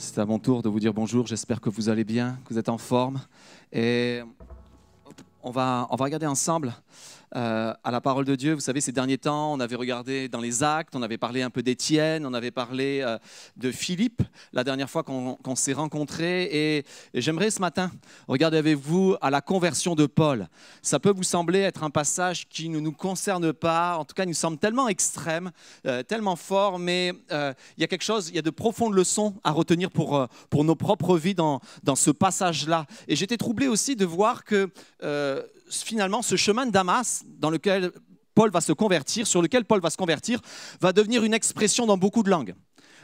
C'est à mon tour de vous dire bonjour. J'espère que vous allez bien, que vous êtes en forme. Et on va, on va regarder ensemble euh, à la parole de Dieu. Vous savez, ces derniers temps, on avait regardé dans les actes, on avait parlé un peu d'Étienne, on avait parlé euh, de Philippe la dernière fois qu'on s'est rencontrés. Et, j'aimerais ce matin regarder avec vous à la conversion de Paul. Ça peut vous sembler être un passage qui ne nous concerne pas, en tout cas, il nous semble tellement extrême, euh, tellement fort, mais il y a quelque chose, il y a de profondes leçons à retenir pour, pour nos propres vies dans, dans ce passage-là. Et j'étais troublé aussi de voir que finalement, ce chemin de Damas dans lequel Paul va se convertir, sur lequel Paul va se convertir, va devenir une expression dans beaucoup de langues.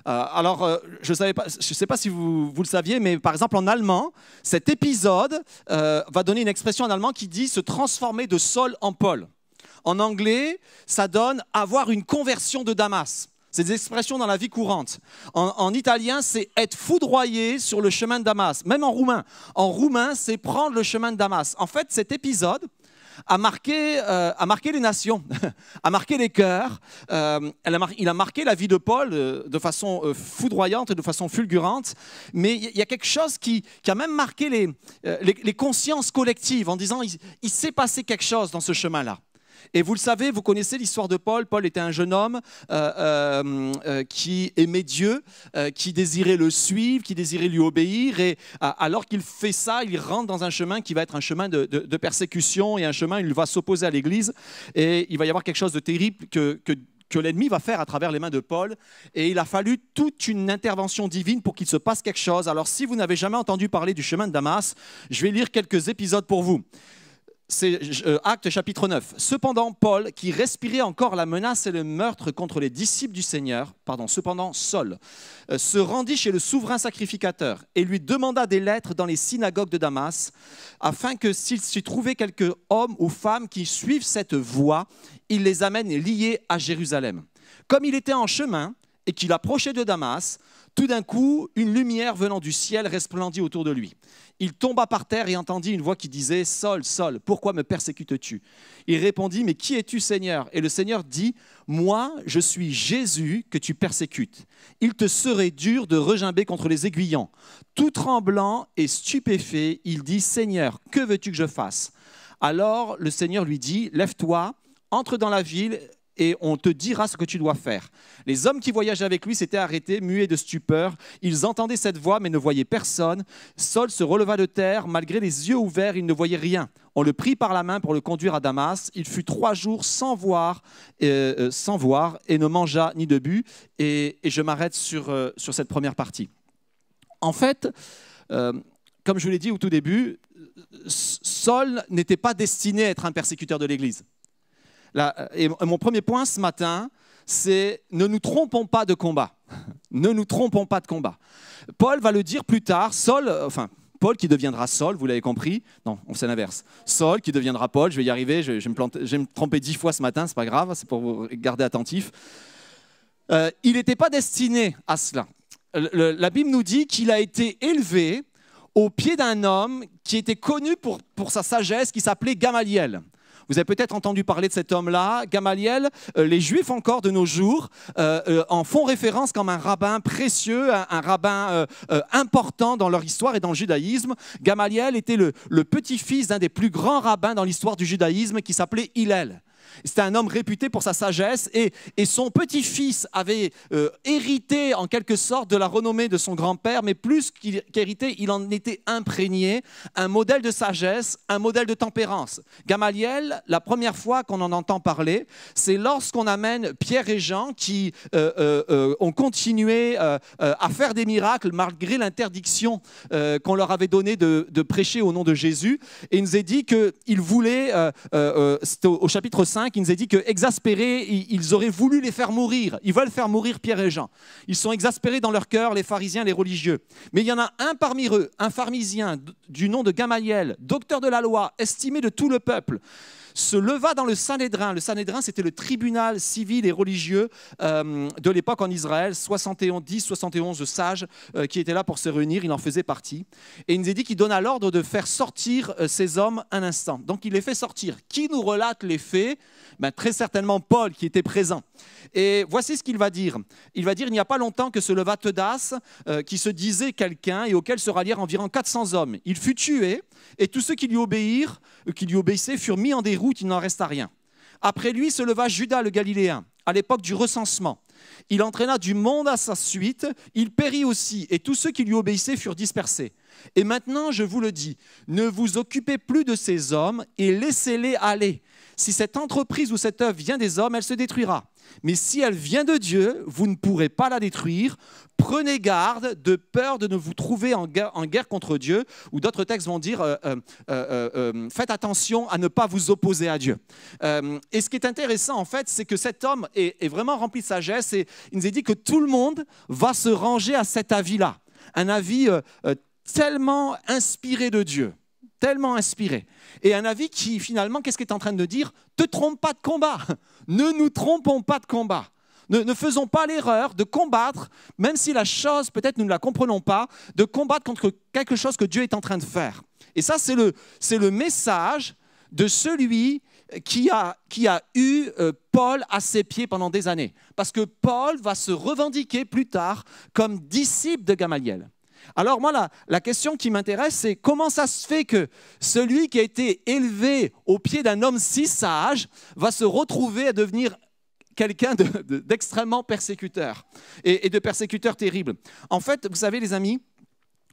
Euh, alors, euh, je ne sais pas si vous, le saviez, mais par exemple en allemand, cet épisode euh, va donner une expression en allemand qui dit se transformer de Saul en Paul. En anglais, ça donne avoir une conversion de Damas. C'est des expressions dans la vie courante. En, italien, c'est être foudroyé sur le chemin de Damas. Même en roumain. En roumain, c'est prendre le chemin de Damas. En fait, cet épisode a marqué, euh, a marqué les nations, a marqué les cœurs. Euh, il a marqué la vie de Paul euh, de façon foudroyante et de façon fulgurante. Mais il y a quelque chose qui, a même marqué les, consciences collectives en disant il s'est passé quelque chose dans ce chemin-là. Et vous le savez, vous connaissez l'histoire de Paul. Paul était un jeune homme euh, euh, euh, qui aimait Dieu, qui désirait le suivre, qui désirait lui obéir. Et alors qu'il fait ça, il rentre dans un chemin qui va être un chemin de, persécution et un chemin où il va s'opposer à l'Église. Et il va y avoir quelque chose de terrible que, l'ennemi va faire à travers les mains de Paul. Et il a fallu toute une intervention divine pour qu'il se passe quelque chose. Alors si vous n'avez jamais entendu parler du chemin de Damas, je vais lire quelques épisodes pour vous c'est euh, Acte chapitre 9. Cependant, Paul, qui respirait encore la menace et le meurtre contre les disciples du Seigneur, pardon, cependant, Saul, euh, se rendit chez le souverain sacrificateur et lui demanda des lettres dans les synagogues de Damas, afin que s'il s'y trouvait quelques hommes ou femmes qui suivent cette voie, il les amène liés à Jérusalem. Comme il était en chemin et qu'il approchait de Damas, tout d'un coup, une lumière venant du ciel resplendit autour de lui. Il tomba par terre et entendit une voix qui disait Saul, Saul, pourquoi me persécutes-tu? Il répondit Mais qui es-tu, Seigneur? Et le Seigneur dit Moi, je suis Jésus que tu persécutes. Il te serait dur de regimber contre les aiguillons. Tout tremblant et stupéfait, il dit Seigneur, que veux-tu que je fasse? Alors le Seigneur lui dit Lève-toi, entre dans la ville et on te dira ce que tu dois faire. Les hommes qui voyageaient avec lui s'étaient arrêtés, muets de stupeur. Ils entendaient cette voix, mais ne voyaient personne. Saul se releva de terre. Malgré les yeux ouverts, il ne voyait rien. On le prit par la main pour le conduire à Damas. Il fut trois jours sans voir, euh, euh, sans voir et ne mangea ni de but. Et, je m'arrête sur, euh, sur cette première partie. En fait, comme je vous l'ai dit au tout début, Saul n'était pas destiné à être un persécuteur de l'Église et mon premier point ce matin, c'est ne nous trompons pas de combat. ne nous trompons pas de combat. Paul va le dire plus tard, Saul, enfin, Paul qui deviendra Saul, vous l'avez compris Non, on fait l'inverse. Saul qui deviendra Paul, je vais y arriver, je, vais, me, tromper dix fois ce matin, c'est pas grave, c'est pour vous garder attentif. Euh, il n'était pas destiné à cela. la Bible nous dit qu'il a été élevé au pied d'un homme qui était connu pour sa sagesse, qui s'appelait Gamaliel. Vous avez peut-être entendu parler de cet homme-là, Gamaliel. Euh, les Juifs encore de nos jours euh, euh, en font référence comme un rabbin précieux, un, rabbin important dans leur histoire et dans le judaïsme. Gamaliel était le, le petit-fils d'un des plus grands rabbins dans l'histoire du judaïsme qui s'appelait Hillel. C'était un homme réputé pour sa sagesse et, son petit-fils avait euh, hérité en quelque sorte de la renommée de son grand-père, mais plus qu'hérité, il en était imprégné, un modèle de sagesse, un modèle de tempérance. Gamaliel, la première fois qu'on en entend parler, c'est lorsqu'on amène Pierre et Jean qui euh, euh, ont continué à faire des miracles malgré l'interdiction qu'on leur avait donnée de, prêcher au nom de Jésus. Et il nous est dit qu'il voulait, c'était au chapitre 5, il nous a dit que exaspérés, ils auraient voulu les faire mourir. Ils veulent faire mourir Pierre et Jean. Ils sont exaspérés dans leur cœur, les pharisiens, les religieux. Mais il y en a un parmi eux, un pharisien du nom de Gamaliel, docteur de la loi, estimé de tout le peuple. Se leva dans le Sanhédrin. Le Sanhédrin, c'était le tribunal civil et religieux euh, de l'époque en Israël. 71, 71 sages euh, qui étaient là pour se réunir. Il en faisait partie. Et il nous a dit qu'il donna l'ordre de faire sortir euh, ces hommes un instant. Donc il les fait sortir. Qui nous relate les faits? Ben, Très certainement Paul qui était présent. Et voici ce qu'il va dire. Il va dire, il n'y a pas longtemps que se leva Teudas, qui se disait quelqu'un et auquel se rallièrent environ 400 hommes. Il fut tué et tous ceux qui lui obéirent, qui lui obéissaient furent mis en déroute, il n'en resta rien. Après lui se leva Judas le Galiléen, à l'époque du recensement. Il entraîna du monde à sa suite, il périt aussi, et tous ceux qui lui obéissaient furent dispersés. Et maintenant, je vous le dis, ne vous occupez plus de ces hommes et laissez-les aller. Si cette entreprise ou cette œuvre vient des hommes, elle se détruira. Mais si elle vient de Dieu, vous ne pourrez pas la détruire. Prenez garde de peur de ne vous trouver en guerre, contre Dieu, ou d'autres textes vont dire, euh, euh, euh, faites attention à ne pas vous opposer à Dieu. et ce qui est intéressant, en fait, c'est que cet homme est, est, vraiment rempli de sagesse, et il nous a dit que tout le monde va se ranger à cet avis-là, un avis tellement inspiré de Dieu tellement inspiré. Et un avis qui, finalement, qu'est-ce qu'il est en train de dire Te trompe pas de combat. Ne nous trompons pas de combat. Ne, faisons pas l'erreur de combattre, même si la chose, peut-être nous ne la comprenons pas, de combattre contre quelque chose que Dieu est en train de faire. Et ça, c'est le, message de celui qui a, qui a eu euh, Paul à ses pieds pendant des années. Parce que Paul va se revendiquer plus tard comme disciple de Gamaliel. Alors moi, la, question qui m'intéresse, c'est comment ça se fait que celui qui a été élevé au pied d'un homme si sage va se retrouver à devenir quelqu'un d'extrêmement persécuteur et, de persécuteur terrible. En fait, vous savez les amis,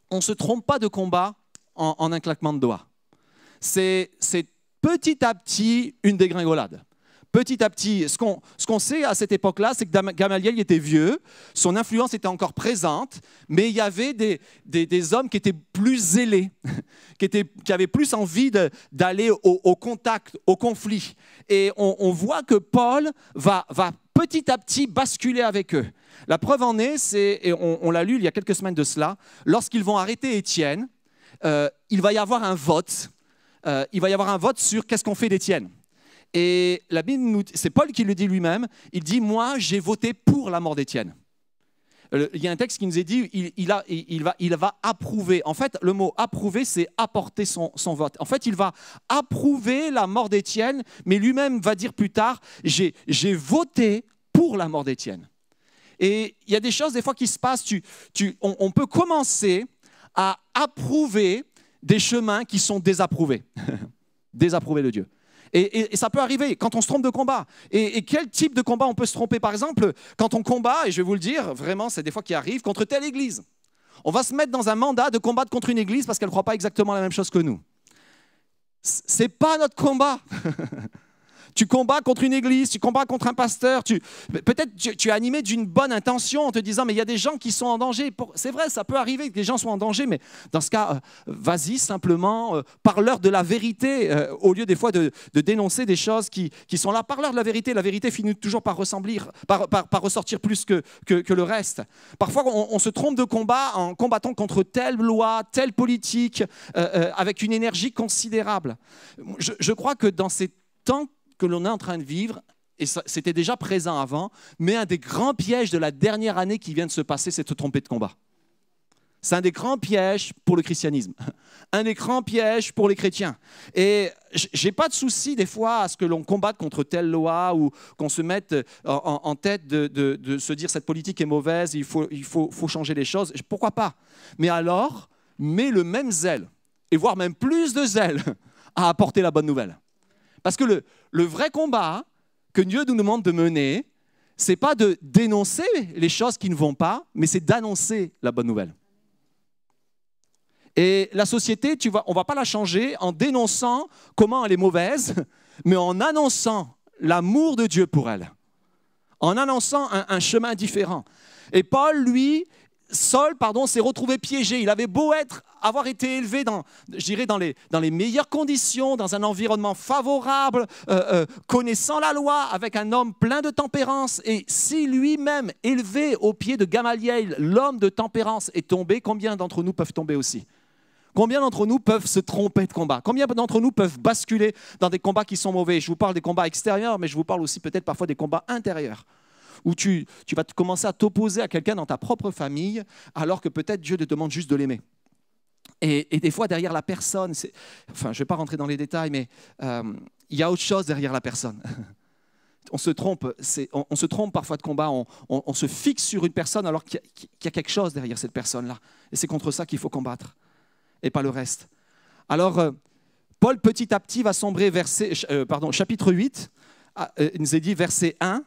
on ne se trompe pas de combat en un claquement de doigts. C'est petit à petit une dégringolade petit à petit, ce qu'on sait à cette époque-là, c'est que Gamaliel était vieux, son influence était encore présente, mais il y avait des, des, hommes qui étaient plus zélés, qui, étaient, qui avaient plus envie d'aller au, contact, au conflit. Et on, voit que Paul va, va petit à petit basculer avec eux. La preuve en est, c'est, et on, l'a lu il y a quelques semaines de cela, lorsqu'ils vont arrêter Étienne, euh, il va y avoir un vote. Euh, il va y avoir un vote sur qu'est-ce qu'on fait d'Étienne. Et la Bible, c'est Paul qui le dit lui-même. Il dit Moi, j'ai voté pour la mort d'Étienne. Il y a un texte qui nous est dit il, va, approuver. En fait, le mot approuver, c'est apporter son, vote. En fait, il va approuver la mort d'Étienne, mais lui-même va dire plus tard J'ai voté pour la mort d'Étienne. Et il y a des choses, des fois, qui se passent. Tu, on, on peut commencer à approuver des chemins qui sont désapprouvés. désapprouvés de Dieu. Et, ça peut arriver quand on se trompe de combat. Et, quel type de combat on peut se tromper? Par exemple, quand on combat, et je vais vous le dire, vraiment, c'est des fois qui arrivent, contre telle église. On va se mettre dans un mandat de combattre contre une église parce qu'elle ne croit pas exactement la même chose que nous. Ce n'est pas notre combat. Tu combats contre une église, tu combats contre un pasteur, tu, peut-être tu, tu, es animé d'une bonne intention en te disant, mais il y a des gens qui sont en danger. C'est vrai, ça peut arriver que des gens soient en danger, mais dans ce cas, euh, vas-y simplement, euh, parle-leur de la vérité, euh, au lieu des fois de, dénoncer des choses qui, sont là. Parle-leur de la vérité. La vérité finit toujours par, ressembler, par, par, ressortir plus que, que, le reste. Parfois, on, se trompe de combat en combattant contre telle loi, telle politique, avec une énergie considérable. Je crois que dans ces temps que l'on est en train de vivre, et c'était déjà présent avant, mais un des grands pièges de la dernière année qui vient de se passer, c'est de tromper de combat. C'est un des grands pièges pour le christianisme, un des grands pièges pour les chrétiens. Et j'ai pas de souci des fois à ce que l'on combatte contre telle loi ou qu'on se mette en, tête de, se dire cette politique est mauvaise, il faut, il faut, faut changer les choses. Pourquoi pas? Mais alors, mets le même zèle, et voire même plus de zèle, à apporter la bonne nouvelle. Parce que le, vrai combat que Dieu nous demande de mener, c'est pas de dénoncer les choses qui ne vont pas, mais c'est d'annoncer la bonne nouvelle. Et la société, tu on ne va pas la changer en dénonçant comment elle est mauvaise, mais en annonçant l'amour de Dieu pour elle, en annonçant un chemin différent. Et Paul, lui, Saul, pardon, s'est retrouvé piégé. Il avait beau être, avoir été élevé dans, dans les, dans les meilleures conditions, dans un environnement favorable, euh, euh, connaissant la loi, avec un homme plein de tempérance. Et si lui-même, élevé au pied de Gamaliel, l'homme de tempérance, est tombé, combien d'entre nous peuvent tomber aussi? Combien d'entre nous peuvent se tromper de combat? Combien d'entre nous peuvent basculer dans des combats qui sont mauvais? Je vous parle des combats extérieurs, mais je vous parle aussi peut-être parfois des combats intérieurs où tu, tu vas commencer à t'opposer à quelqu'un dans ta propre famille, alors que peut-être Dieu te demande juste de l'aimer. Et, des fois, derrière la personne, enfin, je ne vais pas rentrer dans les détails, mais euh, il y a autre chose derrière la personne. on se trompe, on, on, se trompe parfois de combat, on, on se fixe sur une personne alors qu'il y, a quelque chose derrière cette personne-là. Et c'est contre ça qu'il faut combattre, et pas le reste. Alors, euh, Paul, petit à petit, va sombrer, verset, euh, pardon, chapitre 8, ah, il nous est dit, verset 1,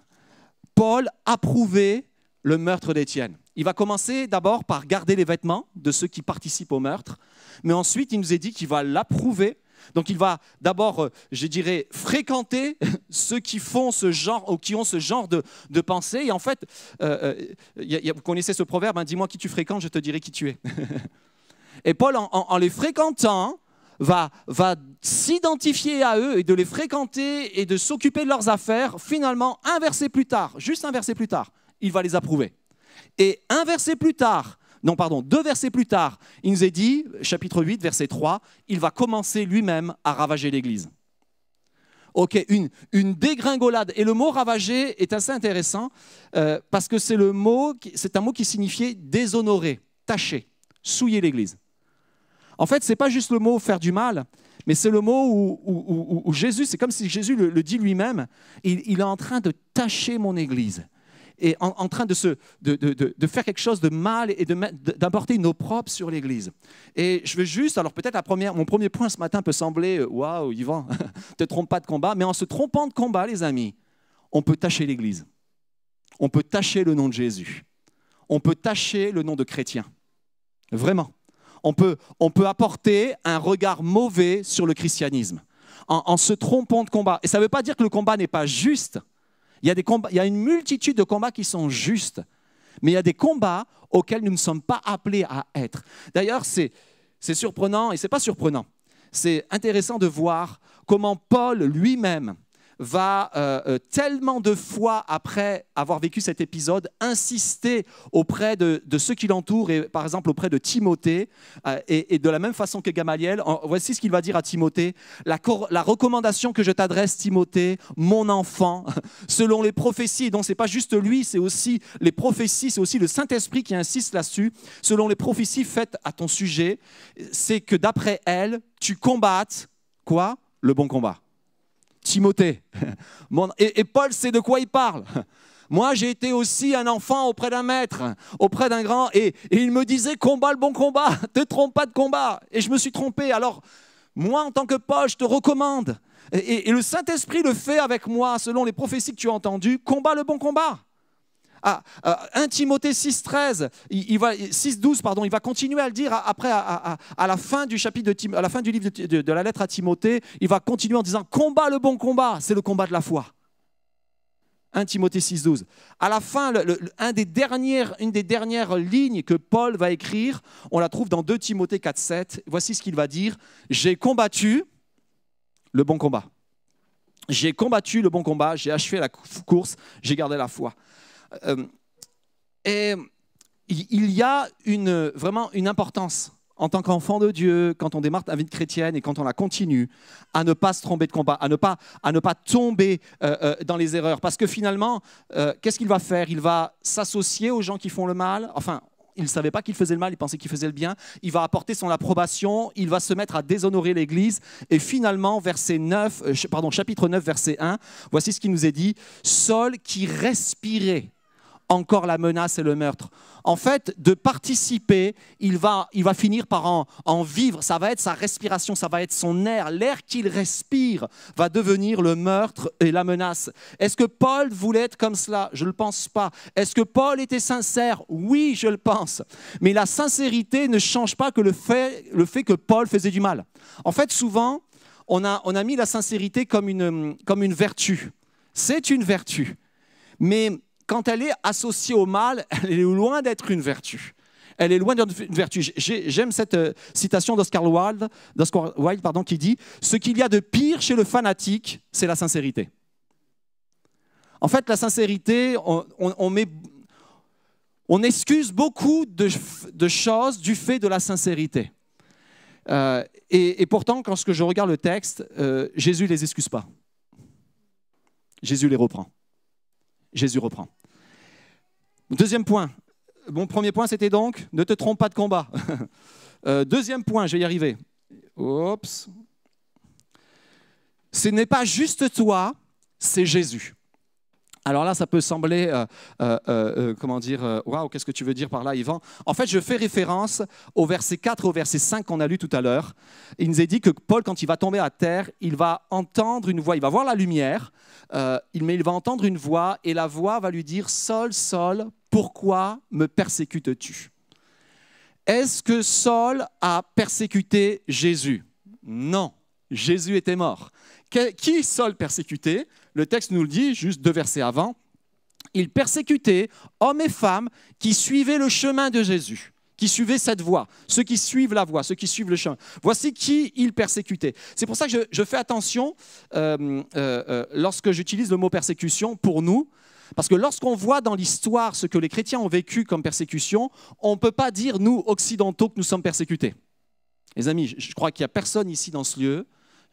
Paul approuvait le meurtre d'Étienne. Il va commencer d'abord par garder les vêtements de ceux qui participent au meurtre, mais ensuite il nous est dit qu'il va l'approuver. Donc il va d'abord, euh, je dirais, fréquenter ceux qui font ce genre ou qui ont ce genre de, pensée. Et en fait, euh, euh, vous connaissez ce proverbe, hein, dis-moi qui tu fréquentes, je te dirai qui tu es. et Paul, en, les fréquentant, va, s'identifier à eux et de les fréquenter et de s'occuper de leurs affaires. Finalement, un verset plus tard, juste un verset plus tard, il va les approuver. Et un verset plus tard, non pardon, deux versets plus tard, il nous est dit, chapitre 8, verset 3, il va commencer lui-même à ravager l'Église. Ok, une, dégringolade. Et le mot ravager est assez intéressant euh, parce que c'est c'est un mot qui signifiait déshonorer, tacher, souiller l'Église. En fait, ce n'est pas juste le mot faire du mal, mais c'est le mot où, Jésus, c'est comme si Jésus le, dit lui-même, il, est en train de tacher mon Église est en, train de, faire quelque chose de mal et d'apporter une opprobre sur l'Église. Et je veux juste, alors peut-être mon premier point ce matin peut sembler, euh, waouh, Yvan, te trompe pas de combat, mais en se trompant de combat, les amis, on peut tâcher l'Église. On peut tâcher le nom de Jésus. On peut tâcher le nom de chrétien. Vraiment. On peut, on peut apporter un regard mauvais sur le christianisme en, se trompant de combat. Et ça ne veut pas dire que le combat n'est pas juste. Il y, a des combats, il y a une multitude de combats qui sont justes, mais il y a des combats auxquels nous ne sommes pas appelés à être. D'ailleurs, c'est surprenant, et ce n'est pas surprenant, c'est intéressant de voir comment Paul lui-même va euh, euh, tellement de fois après avoir vécu cet épisode insister auprès de, ceux qui l'entourent et par exemple auprès de Timothée euh, et, de la même façon que Gamaliel. voici ce qu'il va dire à Timothée la, recommandation que je t'adresse, Timothée, mon enfant, selon les prophéties. Donc c'est pas juste lui, c'est aussi les prophéties, c'est aussi le Saint Esprit qui insiste là-dessus. Selon les prophéties faites à ton sujet, c'est que d'après elles, tu combattes quoi? Le bon combat. Timothée. Et, Paul sait de quoi il parle. Moi, j'ai été aussi un enfant auprès d'un maître, auprès d'un grand, et, il me disait combat le bon combat, te trompe pas de combat. Et je me suis trompé. Alors, moi, en tant que Paul, je te recommande. Et, et le Saint-Esprit le fait avec moi, selon les prophéties que tu as entendues, combat le bon combat. Ah, 1 euh, Timothée 6.13, il, va, 6.12, pardon, il va continuer à le dire après, à, la fin du chapitre, à la fin du livre de, la lettre à Timothée, il va continuer en disant combat le bon combat, c'est le combat de la foi. 1 Timothée 6.12. À la fin, une des dernières lignes que Paul va écrire, on la trouve dans 2 Timothée 4.7. Voici ce qu'il va dire. J'ai combattu le bon combat. J'ai combattu le bon combat, j'ai achevé la course, j'ai gardé la foi. Euh, et il y a une, vraiment une importance en tant qu'enfant de Dieu, quand on démarre la vie chrétienne et quand on la continue, à ne pas se tromper de combat, à ne pas, à ne pas tomber euh, euh, dans les erreurs. Parce que finalement, qu'est-ce qu'il va faire? Il va s'associer aux gens qui font le mal. Enfin, il ne savait pas qu'il faisait le mal, il pensait qu'il faisait le bien. Il va apporter son approbation, il va se mettre à déshonorer l'Église. Et finalement, verset 9, pardon, chapitre 9, verset 1, voici ce qui nous est dit. Saul qui respirait encore la menace et le meurtre. En fait, de participer, il va, il va finir par en, vivre. Ça va être sa respiration, ça va être son air. L'air qu'il respire va devenir le meurtre et la menace. Est-ce que Paul voulait être comme cela? Je ne le pense pas. Est-ce que Paul était sincère? Oui, je le pense. Mais la sincérité ne change pas que le fait, le fait que Paul faisait du mal. En fait, souvent, on a, on a mis la sincérité comme une, comme une vertu. C'est une vertu. Mais quand elle est associée au mal, elle est loin d'être une vertu. Elle est loin d'être une vertu. J'aime cette euh, citation d'Oscar Wilde, Wilde pardon, qui dit Ce qu'il y a de pire chez le fanatique, c'est la sincérité. En fait, la sincérité, on, met, on excuse beaucoup de, choses du fait de la sincérité. Euh, et, pourtant, quand je regarde le texte, euh, Jésus ne les excuse pas. Jésus les reprend. Jésus reprend. Deuxième point. Mon premier point, c'était donc ne te trompe pas de combat. Euh, deuxième point, je vais y arriver. Oups. Ce n'est pas juste toi, c'est Jésus. Alors là, ça peut sembler, euh, euh, euh, comment dire, waouh, qu'est-ce que tu veux dire par là, Yvan? En fait, je fais référence au verset 4 et au verset 5 qu'on a lu tout à l'heure. Il nous est dit que Paul, quand il va tomber à terre, il va entendre une voix, il va voir la lumière, mais il va entendre une voix et la voix va lui dire, Saul, Saul, pourquoi me persécutes-tu? Est-ce que Saul a persécuté Jésus? Non, Jésus était mort. Qui Saul persécutait le texte nous le dit, juste deux versets avant, il persécutait hommes et femmes qui suivaient le chemin de Jésus, qui suivaient cette voie, ceux qui suivent la voie, ceux qui suivent le chemin. Voici qui il persécutait. C'est pour ça que je, fais attention euh, euh, euh, lorsque j'utilise le mot persécution pour nous, parce que lorsqu'on voit dans l'histoire ce que les chrétiens ont vécu comme persécution, on ne peut pas dire, nous, occidentaux, que nous sommes persécutés. Les amis, je crois qu'il n'y a personne ici dans ce lieu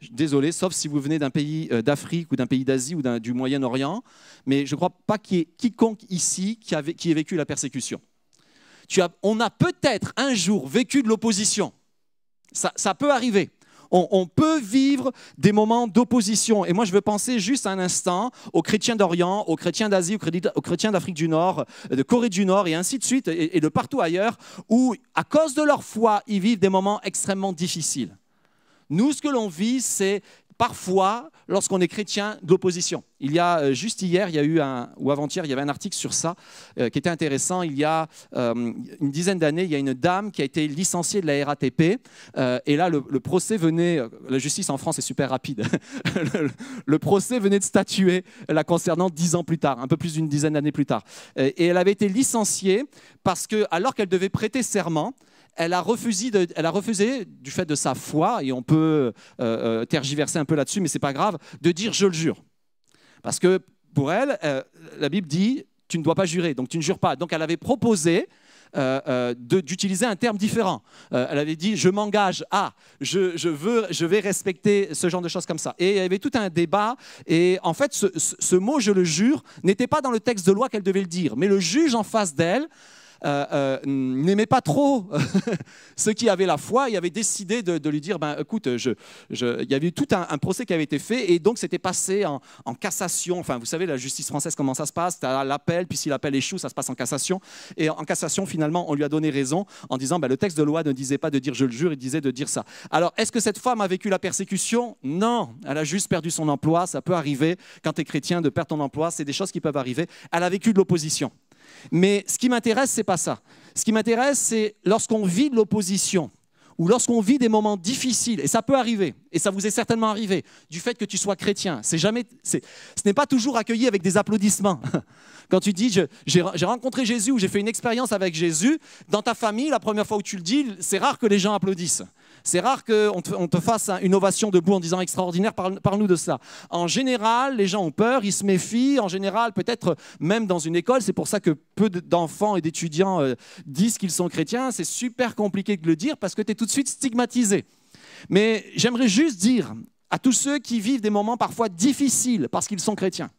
désolé, sauf si vous venez d'un pays euh, d'Afrique ou d'un pays d'Asie ou du Moyen-Orient, mais je ne crois pas qu'il y ait quiconque ici qui, ait vécu la persécution. on a peut-être un jour vécu de l'opposition. Ça, peut arriver. On, peut vivre des moments d'opposition. Et moi, je veux penser juste un instant aux chrétiens d'Orient, aux chrétiens d'Asie, aux chrétiens d'Afrique du Nord, de Corée du Nord, et ainsi de suite, et de partout ailleurs, où, à cause de leur foi, ils vivent des moments extrêmement difficiles. Nous, ce que l'on vit, c'est parfois, lorsqu'on est chrétien, d'opposition. Il y a euh, juste hier, il y a eu un, ou avant-hier, il y avait un article sur ça euh, qui était intéressant. Il y a euh, une dizaine d'années, il y a une dame qui a été licenciée de la RATP. et là, le, procès venait, la justice en France est super rapide. le, procès venait de statuer la concernant dix ans plus tard, un peu plus d'une dizaine d'années plus tard. et elle avait été licenciée parce que, alors qu'elle devait prêter serment, elle a, refusé du fait de sa foi, et on peut euh, euh, tergiverser un peu là-dessus, mais c'est pas grave, de dire je le jure. Parce que pour elle, euh, la Bible dit tu ne dois pas jurer, donc tu ne jures pas. Donc elle avait proposé d'utiliser un terme différent. elle avait dit je m'engage à, je, veux, je vais respecter ce genre de choses comme ça. Et il y avait tout un débat. Et en fait, ce, ce mot je le jure n'était pas dans le texte de loi qu'elle devait le dire, mais le juge en face d'elle euh, euh, n'aimait pas trop ceux qui avaient la foi Il avait décidé de, lui dire, ben, écoute, je, il y avait eu tout un, procès qui avait été fait et donc c'était passé en, cassation. Enfin, vous savez, la justice française, comment ça se passe? Tu as l'appel, puis si l'appel échoue, ça se passe en cassation. Et en cassation, finalement, on lui a donné raison en disant, ben, le texte de loi ne disait pas de dire je le jure, il disait de dire ça. Alors, est-ce que cette femme a vécu la persécution? Non, elle a juste perdu son emploi. Ça peut arriver quand tu es chrétien de perdre ton emploi, c'est des choses qui peuvent arriver. Elle a vécu de l'opposition. Mais ce qui m'intéresse, c'est pas ça. Ce qui m'intéresse, c'est lorsqu'on vit de l'opposition ou lorsqu'on vit des moments difficiles, et ça peut arriver, et ça vous est certainement arrivé, du fait que tu sois chrétien. C'est jamais, ce n'est pas toujours accueilli avec des applaudissements. Quand tu dis j'ai rencontré Jésus ou j'ai fait une expérience avec Jésus, dans ta famille, la première fois où tu le dis, c'est rare que les gens applaudissent. C'est rare qu'on te, fasse une ovation debout en disant extraordinaire, parle-nous de ça. En général, les gens ont peur, ils se méfient. En général, peut-être même dans une école, c'est pour ça que peu d'enfants et d'étudiants euh, disent qu'ils sont chrétiens. C'est super compliqué de le dire parce que tu es tout de suite stigmatisé. Mais j'aimerais juste dire à tous ceux qui vivent des moments parfois difficiles parce qu'ils sont chrétiens,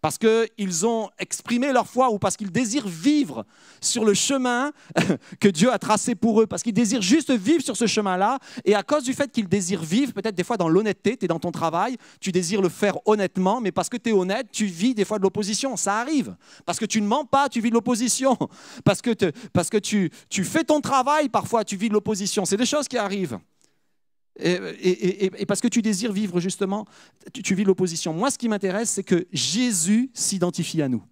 parce qu'ils ont exprimé leur foi ou parce qu'ils désirent vivre sur le chemin que Dieu a tracé pour eux, parce qu'ils désirent juste vivre sur ce chemin-là, et à cause du fait qu'ils désirent vivre, peut-être des fois dans l'honnêteté, tu es dans ton travail, tu désires le faire honnêtement, mais parce que tu es honnête, tu vis des fois de l'opposition, ça arrive. Parce que tu ne mens pas, tu vis de l'opposition. Parce que, parce que tu, tu fais ton travail, parfois tu vis de l'opposition. C'est des choses qui arrivent. Et, parce que tu désires vivre justement, tu, vis l'opposition. Moi, ce qui m'intéresse, c'est que Jésus s'identifie à nous.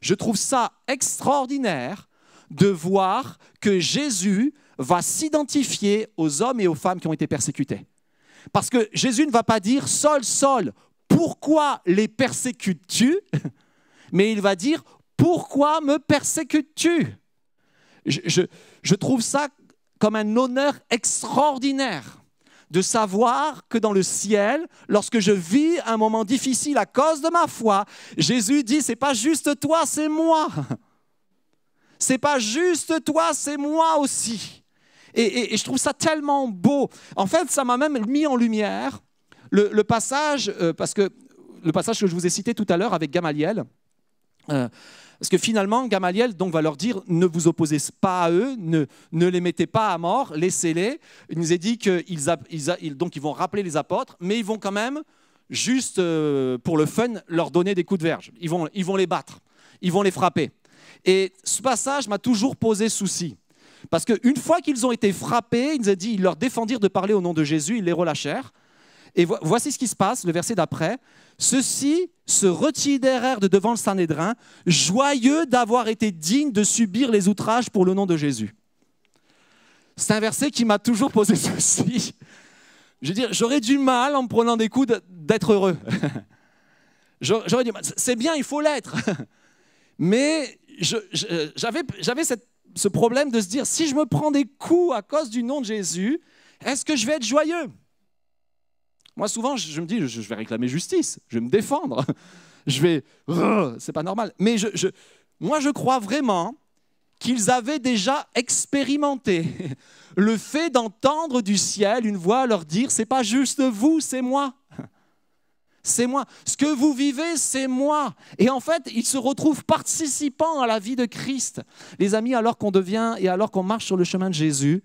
Je trouve ça extraordinaire de voir que Jésus va s'identifier aux hommes et aux femmes qui ont été persécutés. Parce que Jésus ne va pas dire Sol, Sol, pourquoi les persécutes-tu? Mais il va dire Pourquoi me persécutes-tu? Je, je, trouve ça comme un honneur extraordinaire de savoir que dans le ciel, lorsque je vis un moment difficile à cause de ma foi, Jésus dit c'est pas juste toi, c'est moi. C'est pas juste toi, c'est moi aussi. Et, je trouve ça tellement beau. En fait, ça m'a même mis en lumière le, passage, euh, parce que le passage que je vous ai cité tout à l'heure avec Gamaliel. Euh, parce que finalement, Gamaliel donc, va leur dire ne vous opposez pas à eux, ne, les mettez pas à mort, laissez-les. Il nous a dit qu'ils ils, donc ils vont rappeler les apôtres, mais ils vont quand même, juste euh, pour le fun, leur donner des coups de verge. Ils vont, ils vont les battre, ils vont les frapper. Et ce passage m'a toujours posé souci. Parce qu'une fois qu'ils ont été frappés, il nous a dit, ils leur défendirent de parler au nom de Jésus, ils les relâchèrent. Et voici ce qui se passe, le verset d'après. Ceux-ci se retirèrent de devant le Sanhédrin, joyeux d'avoir été dignes de subir les outrages pour le nom de Jésus. C'est un verset qui m'a toujours posé souci. Je veux dire, j'aurais du mal en me prenant des coups d'être heureux. J'aurais du mal. C'est bien, il faut l'être. Mais j'avais ce problème de se dire, si je me prends des coups à cause du nom de Jésus, est-ce que je vais être joyeux? Moi, souvent, je me dis, je vais réclamer justice, je vais me défendre, je vais. C'est pas normal. Mais moi, je crois vraiment qu'ils avaient déjà expérimenté le fait d'entendre du ciel une voix leur dire c'est pas juste vous, c'est moi. C'est moi. Ce que vous vivez, c'est moi. Et en fait, ils se retrouvent participants à la vie de Christ. Les amis, alors qu'on devient et alors qu'on marche sur le chemin de Jésus,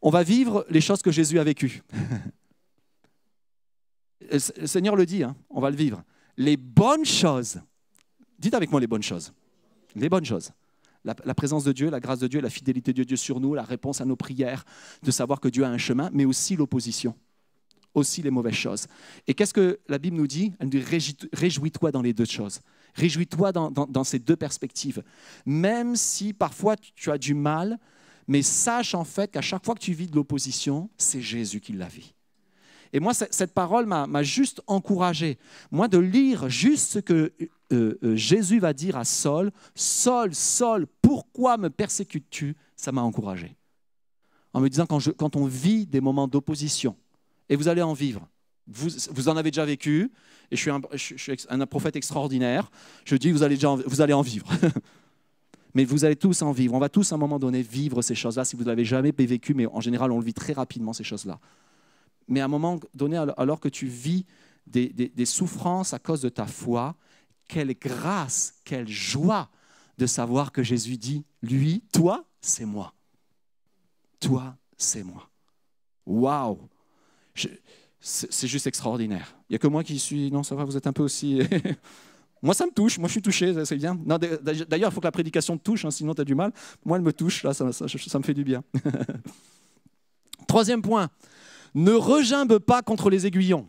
on va vivre les choses que Jésus a vécues. Le Seigneur le dit, hein, on va le vivre. Les bonnes choses, dites avec moi les bonnes choses. Les bonnes choses. La, présence de Dieu, la grâce de Dieu, la fidélité de Dieu sur nous, la réponse à nos prières, de savoir que Dieu a un chemin, mais aussi l'opposition, aussi les mauvaises choses. Et qu'est-ce que la Bible nous dit? Elle nous dit réjouis-toi dans les deux choses. Réjouis-toi dans, dans, ces deux perspectives. Même si parfois tu as du mal, mais sache en fait qu'à chaque fois que tu vis de l'opposition, c'est Jésus qui la vit. Et moi, cette parole m'a juste encouragé. Moi, de lire juste ce que euh, euh, Jésus va dire à Saul, Saul, Saul, pourquoi me persécutes-tu? Ça m'a encouragé. En me disant, quand, on vit des moments d'opposition, et vous allez en vivre, vous, en avez déjà vécu, et je suis un, prophète extraordinaire, je dis, vous allez, déjà vous allez en vivre. mais vous allez tous en vivre. On va tous à un moment donné vivre ces choses-là, si vous ne l'avez jamais vécu, mais en général, on le vit très rapidement, ces choses-là mais à un moment donné, alors que tu vis des, souffrances à cause de ta foi, quelle grâce, quelle joie de savoir que Jésus dit, lui, toi, c'est moi. Toi, c'est moi. Waouh C'est juste extraordinaire. Il n'y a que moi qui suis... Non, ça va, vous êtes un peu aussi... moi, ça me touche. Moi, je suis touché, c'est bien. D'ailleurs, il faut que la prédication te touche, hein, sinon tu as du mal. Moi, elle me touche, là, ça, ça me fait du bien. Troisième point, ne regimbe pas contre les aiguillons.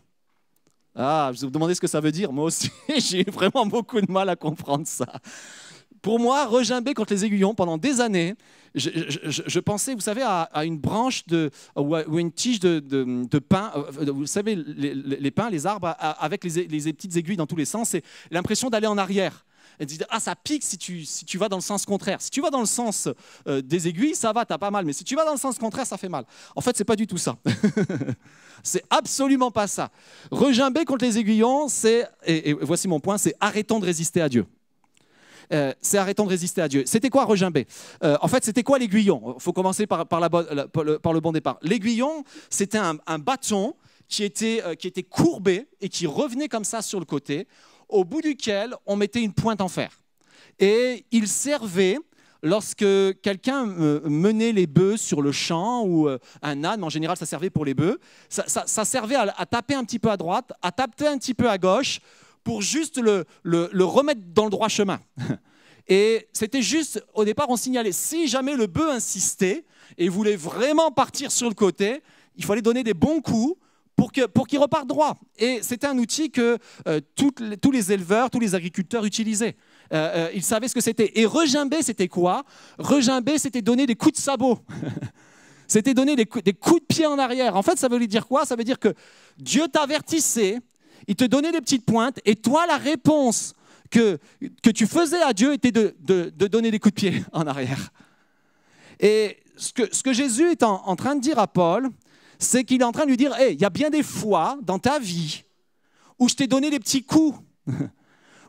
Ah, je vous demandez ce que ça veut dire. Moi aussi, j'ai vraiment beaucoup de mal à comprendre ça. Pour moi, regimber contre les aiguillons pendant des années, je, pensais, vous savez, à, une branche de, ou, une tige de, de, pin. Euh, vous savez, les, pins, les arbres, avec les, les, petites aiguilles dans tous les sens, c'est l'impression d'aller en arrière. Elle dit Ah, ça pique si tu, si tu vas dans le sens contraire. Si tu vas dans le sens euh, des aiguilles, ça va, t'as pas mal. Mais si tu vas dans le sens contraire, ça fait mal. En fait, c'est pas du tout ça. c'est absolument pas ça. Regimber contre les aiguillons, c'est, et, voici mon point, c'est arrêtons de résister à Dieu. Euh, c'est arrêtons de résister à Dieu. C'était quoi regimber euh, En fait, c'était quoi l'aiguillon? Il faut commencer par, par, le, bon départ. L'aiguillon, c'était un, bâton qui était, qui était courbé et qui revenait comme ça sur le côté au bout duquel on mettait une pointe en fer. Et il servait lorsque quelqu'un euh, menait les bœufs sur le champ ou euh, un âne, en général ça servait pour les bœufs, ça, servait à, taper un petit peu à droite, à taper un petit peu à gauche pour juste le, le remettre dans le droit chemin. Et c'était juste, au départ, on signalait, si jamais le bœuf insistait et voulait vraiment partir sur le côté, il fallait donner des bons coups pour qu'il pour reparte droit. Et c'était un outil que euh, tous les éleveurs, tous les agriculteurs utilisaient. Euh, euh, ils savaient ce que c'était. Et regimber, c'était quoi? Regimber, c'était donner des coups de sabot. c'était donner des coups, de pied en arrière. En fait, ça veut dire quoi? Ça veut dire que Dieu t'avertissait, il te donnait des petites pointes, et toi, la réponse que, tu faisais à Dieu était de, donner des coups de pied en arrière. Et ce que, Jésus est en train de dire à Paul, c'est qu'il est en train de lui dire, il y a bien des fois dans ta vie où je t'ai donné des petits coups,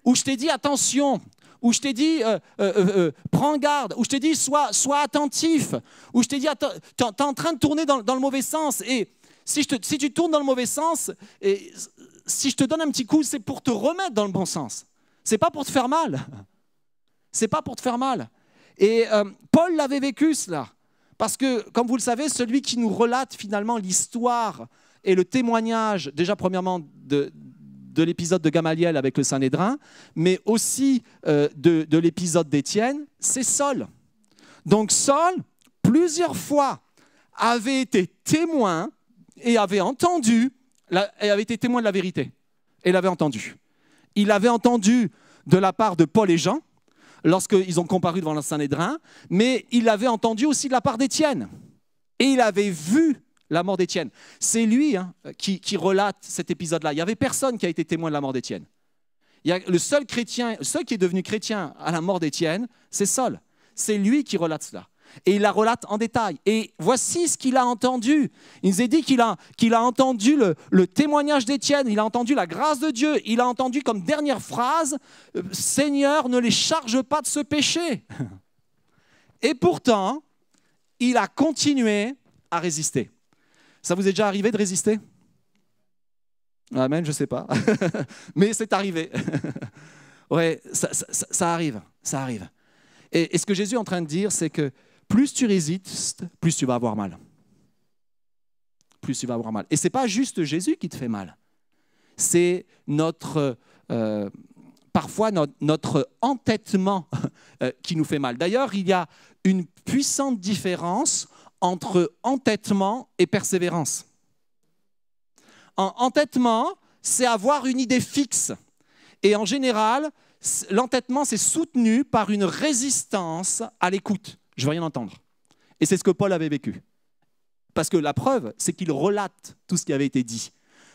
où je t'ai dit, attention, où je t'ai dit euh, euh, euh, prends garde, où je t'ai dit sois, attentif, où je t'ai dit tu es en train de tourner dans, le mauvais sens. Et si, tu tournes dans le mauvais sens, et si je te donne un petit coup, c'est pour te remettre dans le bon sens. C'est pas pour te faire mal. C'est pas pour te faire mal. Et Paul l'avait vécu cela. Parce que, comme vous le savez, celui qui nous relate finalement l'histoire et le témoignage, déjà premièrement de, de l'épisode de Gamaliel avec le Sanhédrin, mais aussi euh, de, de l'épisode d'Étienne, c'est Saul. Donc Saul, plusieurs fois, avait été témoin et avait entendu, et avait été témoin de la vérité. Et l'avait entendu. Il avait entendu de la part de Paul et Jean, lorsqu'ils ont comparu devant le Sanhédrin, mais il l'avait entendu aussi de la part d'Étienne. Et il avait vu la mort d'Étienne. C'est lui hein, qui, relate cet épisode-là. Il n'y avait personne qui a été témoin de la mort d'Étienne. Le seul chrétien, seul qui est devenu chrétien à la mort d'Étienne, c'est Saul. C'est lui qui relate cela. Et il la relate en détail. Et voici ce qu'il a entendu. Il nous a dit qu'il a, qu'il a entendu le, le témoignage d'Étienne, il a entendu la grâce de Dieu, il a entendu comme dernière phrase, euh, Seigneur, ne les charge pas de ce péché. Et pourtant, il a continué à résister. Ça vous est déjà arrivé de résister? Amen, je ne sais pas. Mais c'est arrivé. ouais, ça, arrive, ça arrive. Et, ce que Jésus est en train de dire, c'est que plus tu résistes, plus tu vas avoir mal. Plus tu vas avoir mal. Et ce n'est pas juste Jésus qui te fait mal. C'est notre, euh, parfois notre, entêtement euh, qui nous fait mal. D'ailleurs, il y a une puissante différence entre entêtement et persévérance. En entêtement, c'est avoir une idée fixe. Et en général, l'entêtement, c'est soutenu par une résistance à l'écoute. Je veux rien entendre. Et c'est ce que Paul avait vécu. Parce que la preuve, c'est qu'il relate tout ce qui avait été dit.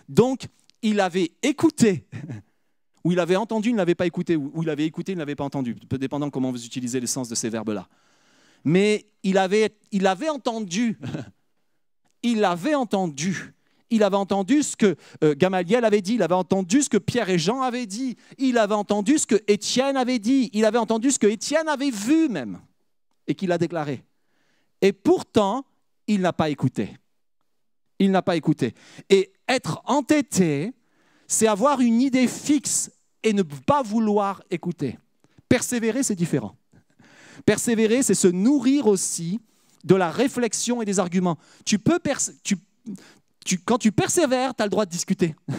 Donc, il avait écouté, ou il avait entendu, il ne l'avait pas écouté, ou il avait écouté, il ne l'avait pas entendu, peu dépendant comment vous utilisez le sens de ces verbes-là. Mais il avait, il avait entendu, il avait entendu, il avait entendu ce que euh, Gamaliel avait dit, il avait entendu ce que Pierre et Jean avaient dit, il avait entendu ce que Étienne avait dit, il avait entendu ce que Étienne avait vu même, et qu'il a déclaré. Et pourtant, il n'a pas écouté. Il n'a pas écouté. Et être entêté, c'est avoir une idée fixe et ne pas vouloir écouter. Persévérer, c'est différent. Persévérer, c'est se nourrir aussi de la réflexion et des arguments. Tu peux quand tu persévères, tu as le droit de discuter. tu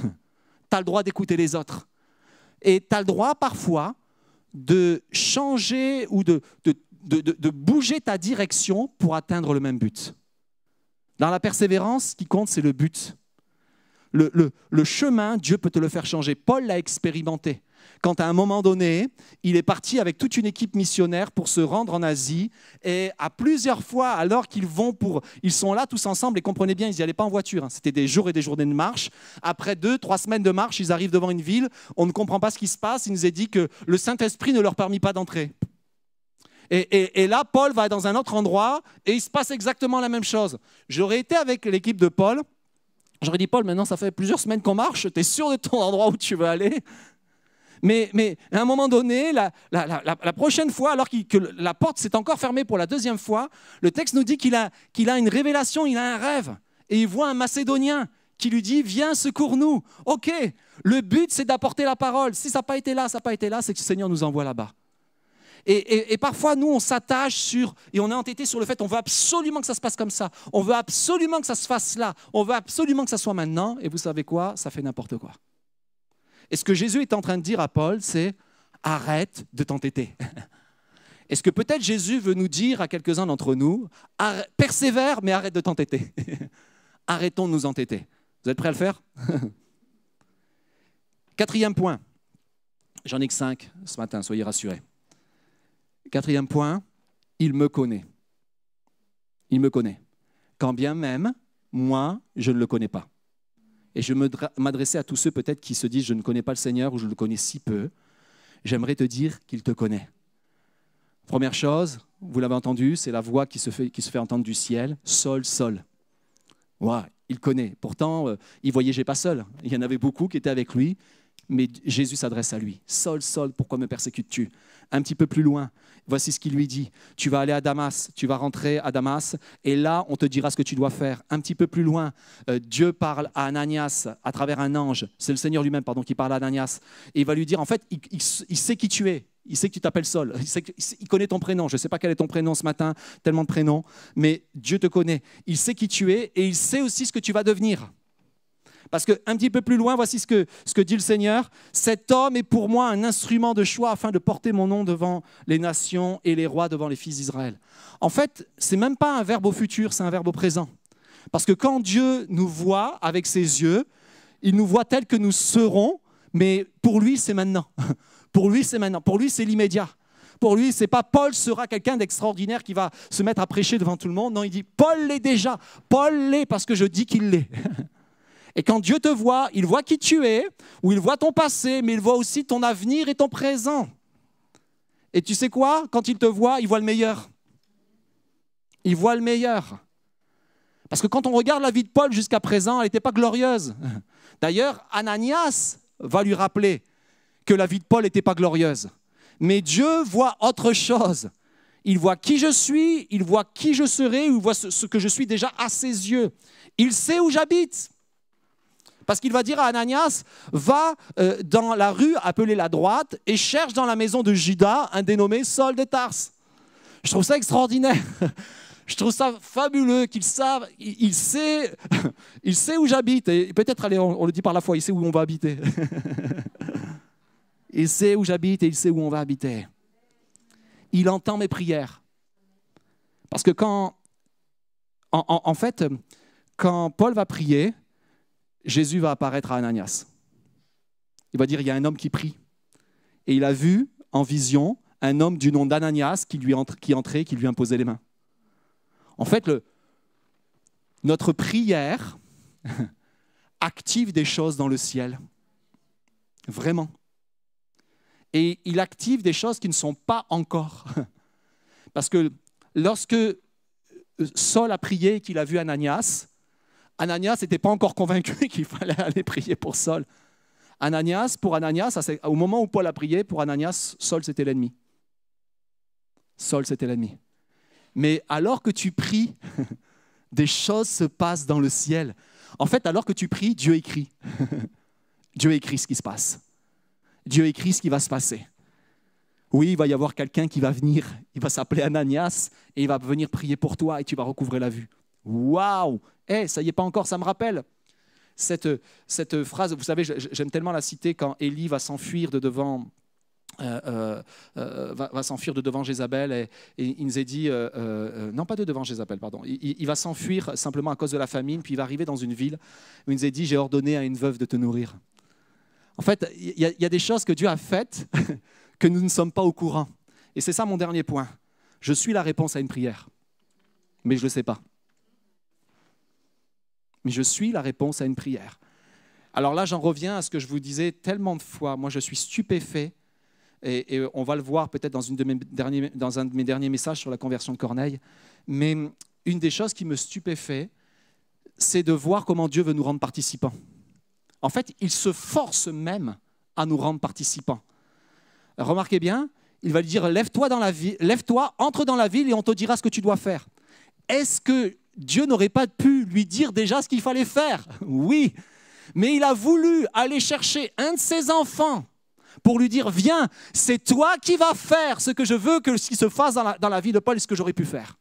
as le droit d'écouter les autres. Et tu as le droit parfois de changer ou de, de, bouger ta direction pour atteindre le même but. Dans la persévérance, ce qui compte, c'est le but. Le, chemin, Dieu peut te le faire changer. Paul l'a expérimenté quand à un moment donné, il est parti avec toute une équipe missionnaire pour se rendre en Asie. Et à plusieurs fois, alors qu'ils vont pour. Ils sont là tous ensemble, et comprenez bien, ils n'y allaient pas en voiture. Hein. C'était des jours et des journées de marche. Après deux, trois semaines de marche, ils arrivent devant une ville. On ne comprend pas ce qui se passe. Il nous est dit que le Saint-Esprit ne leur permit pas d'entrer. Et, là, Paul va dans un autre endroit et il se passe exactement la même chose. J'aurais été avec l'équipe de Paul. J'aurais dit, Paul, maintenant ça fait plusieurs semaines qu'on marche, tu es sûr de ton endroit où tu veux aller? Mais, à un moment donné, la, prochaine fois, alors que la porte s'est encore fermée pour la deuxième fois, le texte nous dit qu'il a, qu'il a une révélation, il a un rêve. Et il voit un Macédonien qui lui dit, viens, secours-nous. OK, le but, c'est d'apporter la parole. Si ça n'a pas été là, ça n'a pas été là, c'est que le Seigneur nous envoie là-bas. Et, parfois, nous, on s'attache sur, et on est entêté sur le fait, on veut absolument que ça se passe comme ça. On veut absolument que ça se fasse là. On veut absolument que ça soit maintenant. Et vous savez quoi? Ça fait n'importe quoi. Et ce que Jésus est en train de dire à Paul, c'est arrête de t'entêter. Est-ce que peut-être Jésus veut nous dire à quelques-uns d'entre nous, persévère, mais arrête de t'entêter. Arrêtons de nous entêter. Vous êtes prêts à le faire? Quatrième point. J'en ai que cinq ce matin, soyez rassurés. Quatrième point, il me connaît. Il me connaît. Quand bien même, moi, je ne le connais pas. Et je m'adresser à tous ceux peut-être qui se disent je ne connais pas le Seigneur ou je le connais si peu. J'aimerais te dire qu'il te connaît. Première chose, vous l'avez entendu, c'est la voix qui se, fait, qui se fait entendre du ciel, sol, sol. Ouais, il connaît. Pourtant, euh, il voyageait pas seul. Il y en avait beaucoup qui étaient avec lui, Mais Jésus s'adresse à lui. Saul, Saul, pourquoi me persécutes-tu? Un petit peu plus loin, voici ce qu'il lui dit. Tu vas aller à Damas, tu vas rentrer à Damas, et là, on te dira ce que tu dois faire. Un petit peu plus loin, euh, Dieu parle à Ananias à travers un ange. C'est le Seigneur lui-même, pardon, qui parle à Ananias. Et il va lui dire, en fait, il, sait qui tu es. Il sait que tu t'appelles Saul. Il, il, connaît ton prénom. Je ne sais pas quel est ton prénom ce matin, tellement de prénoms, mais Dieu te connaît. Il sait qui tu es et il sait aussi ce que tu vas devenir. Parce qu'un petit peu plus loin, voici ce que, ce que dit le Seigneur. Cet homme est pour moi un instrument de choix afin de porter mon nom devant les nations et les rois devant les fils d'Israël. En fait, ce n'est même pas un verbe au futur, c'est un verbe au présent. Parce que quand Dieu nous voit avec ses yeux, il nous voit tel que nous serons, mais pour lui, c'est maintenant. Pour lui, c'est maintenant. Pour lui, c'est l'immédiat. Pour lui, c'est pas Paul sera quelqu'un d'extraordinaire qui va se mettre à prêcher devant tout le monde. Non, il dit Paul l'est déjà. Paul l'est parce que je dis qu'il l'est. Et quand Dieu te voit, il voit qui tu es, ou il voit ton passé, mais il voit aussi ton avenir et ton présent. Et tu sais quoi? Quand il te voit, il voit le meilleur. Il voit le meilleur. Parce que quand on regarde la vie de Paul jusqu'à présent, elle n'était pas glorieuse. D'ailleurs, Ananias va lui rappeler que la vie de Paul n'était pas glorieuse. Mais Dieu voit autre chose. Il voit qui je suis, il voit qui je serai, il voit ce que je suis déjà à ses yeux. Il sait où j'habite. Parce qu'il va dire à Ananias, va euh, dans la rue appelée la droite et cherche dans la maison de Judas un dénommé Saul de. Je trouve ça extraordinaire. Je trouve ça fabuleux qu'il savent, il, sait, il sait où j'habite. Et peut-être, allez, on, le dit par la foi, il sait où on va habiter. il sait où j'habite et il sait où on va habiter. Il entend mes prières. Parce que quand, en fait, quand Paul va prier, Jésus va apparaître à Ananias. Il va dire, il y a un homme qui prie. Et il a vu en vision un homme du nom d'Ananias qui, lui qui entrait, qui lui imposait les mains. En fait, notre prière active des choses dans le ciel. Vraiment. Et il active des choses qui ne sont pas encore. Parce que lorsque Saul a prié et qu'il a vu Ananias, Ananias n'était pas encore convaincu qu'il fallait aller prier pour Saul. Ananias, pour Ananias, au moment où Paul a prié, pour Ananias, Saul c'était l'ennemi. Saul c'était l'ennemi. Mais alors que tu pries, des choses se passent dans le ciel. En fait, alors que tu pries, Dieu écrit. Dieu écrit ce qui se passe. Dieu écrit ce qui va se passer. Oui, il va y avoir quelqu'un qui va venir, il va s'appeler Ananias et il va venir prier pour toi et tu vas recouvrer la vue. Waouh Eh, ça y est pas encore, ça me rappelle cette, phrase, vous savez, j'aime tellement la citer quand Élie va s'enfuir de devant euh, euh, euh, va, s'enfuir de devant Jézabel et, il nous est dit, non pas de devant Jézabel, pardon, il, va s'enfuir simplement à cause de la famine, puis il va arriver dans une ville où il nous est dit, j'ai ordonné à une veuve de te nourrir. En fait, il y, y, a des choses que Dieu a faites que nous ne sommes pas au courant. Et c'est ça mon dernier point. Je suis la réponse à une prière, mais je ne le sais pas mais je suis la réponse à une prière. Alors là, j'en reviens à ce que je vous disais tellement de fois. Moi, je suis stupéfait, et, on va le voir peut-être dans, un de mes derniers messages sur la conversion de Corneille, mais une des choses qui me stupéfait, c'est de voir comment Dieu veut nous rendre participants. En fait, il se force même à nous rendre participants. Remarquez bien, il va lui dire lève-toi dans la ville, lève-toi, entre dans la ville et on te dira ce que tu dois faire. Est-ce que Dieu n'aurait pas pu lui dire déjà ce qu'il fallait faire. Oui, mais il a voulu aller chercher un de ses enfants pour lui dire, viens, c'est toi qui vas faire ce que je veux que ce qui se fasse dans la, vie de Paul et ce que j'aurais pu faire.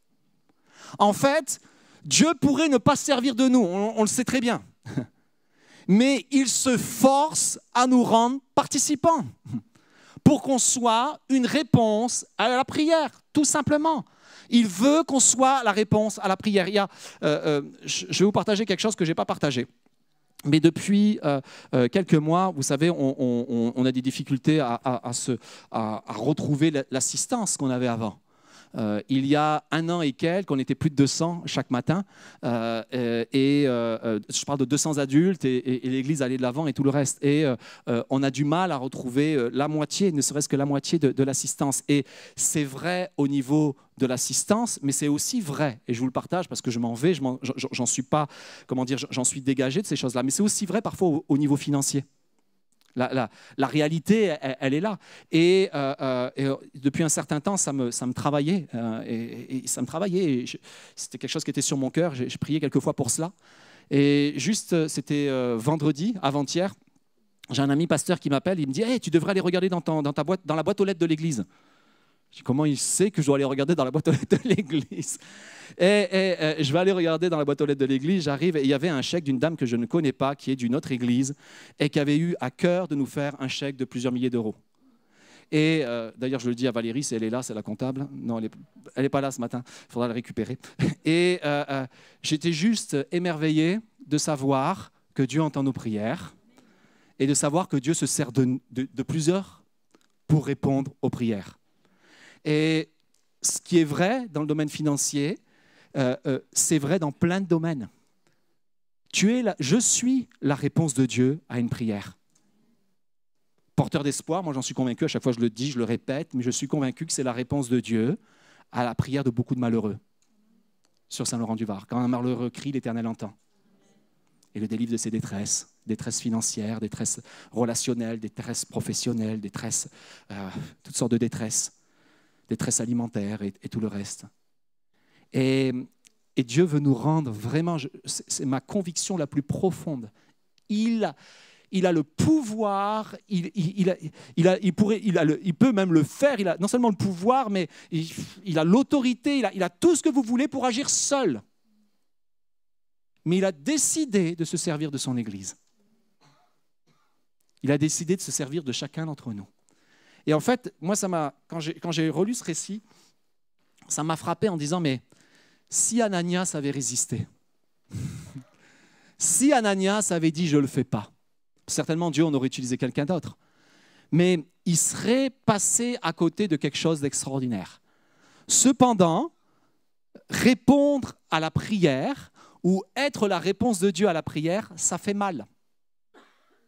En fait, Dieu pourrait ne pas servir de nous, on, on le sait très bien. Mais il se force à nous rendre participants pour qu'on soit une réponse à la prière, tout simplement. Il veut qu'on soit la réponse à la prière. Euh, euh, je vais vous partager quelque chose que je n'ai pas partagé. Mais depuis euh, quelques mois, vous savez, on, a des difficultés à retrouver l'assistance qu'on avait avant. Euh, il y a un an et quelques, on était plus de 200 chaque matin. Euh, et euh, je parle de 200 adultes et, l'Église allait de l'avant et tout le reste. Et on a du mal à retrouver la moitié, ne serait-ce que la moitié de, l'assistance. Et c'est vrai au niveau de l'assistance, mais c'est aussi vrai, et je vous le partage parce que je m'en vais, j'en suis pas, comment dire, j'en suis dégagé de ces choses-là, mais c'est aussi vrai parfois au niveau financier. La, réalité, elle, est là. Et, depuis un certain temps, ça me, ça me travaillait. et, ça me travaillait. C'était quelque chose qui était sur mon cœur. J'ai prié quelques fois pour cela. Et juste, c'était vendredi, avant-hier, j'ai un ami pasteur qui m'appelle, il me dit hey, Tu devrais aller regarder dans, dans, ta boîte, dans la boîte aux lettres de l'église. Comment il sait que je dois aller regarder dans la boîte aux lettres de l'église et, je vais aller regarder dans la boîte aux lettres de l'église. J'arrive et il y avait un chèque d'une dame que je ne connais pas, qui est d'une autre église, et qui avait eu à cœur de nous faire un chèque de plusieurs milliers d'euros. Et euh, d'ailleurs, je le dis à Valérie, si elle est là, c'est la comptable. Non, elle n'est pas là ce matin, il faudra la récupérer. Et euh, euh, j'étais juste émerveillé de savoir que Dieu entend nos prières et de savoir que Dieu se sert de, plusieurs pour répondre aux prières. Et ce qui est vrai dans le domaine financier, euh, euh, c'est vrai dans plein de domaines. Tu es je suis la réponse de Dieu à une prière. Porteur d'espoir, moi j'en suis convaincu, à chaque fois je le dis, je le répète, mais je suis convaincu que c'est la réponse de Dieu à la prière de beaucoup de malheureux sur Saint-Laurent-du-Var. Quand un malheureux crie, l'Éternel entend et le délivre de ses détresses détresse financière, détresse relationnelle, détresse professionnelle, détresse, euh, toutes sortes de détresses, détresse alimentaire et, tout le reste. Et, Dieu veut nous rendre vraiment, c'est ma conviction la plus profonde, il, il a le pouvoir, il, il, il, a, il, pourrait, il, a il peut même le faire, il a non seulement le pouvoir, mais il, a l'autorité, a, il a tout ce que vous voulez pour agir seul. Mais il a décidé de se servir de son Église il a décidé de se servir de chacun d'entre nous. Et en fait, moi, ça m'a, quand j'ai relu ce récit, ça m'a frappé en disant, mais si Ananias avait résisté, si Ananias avait dit, je ne le fais pas, certainement Dieu en aurait utilisé quelqu'un d'autre, mais il serait passé à côté de quelque chose d'extraordinaire. Cependant, répondre à la prière ou être la réponse de Dieu à la prière, ça fait mal.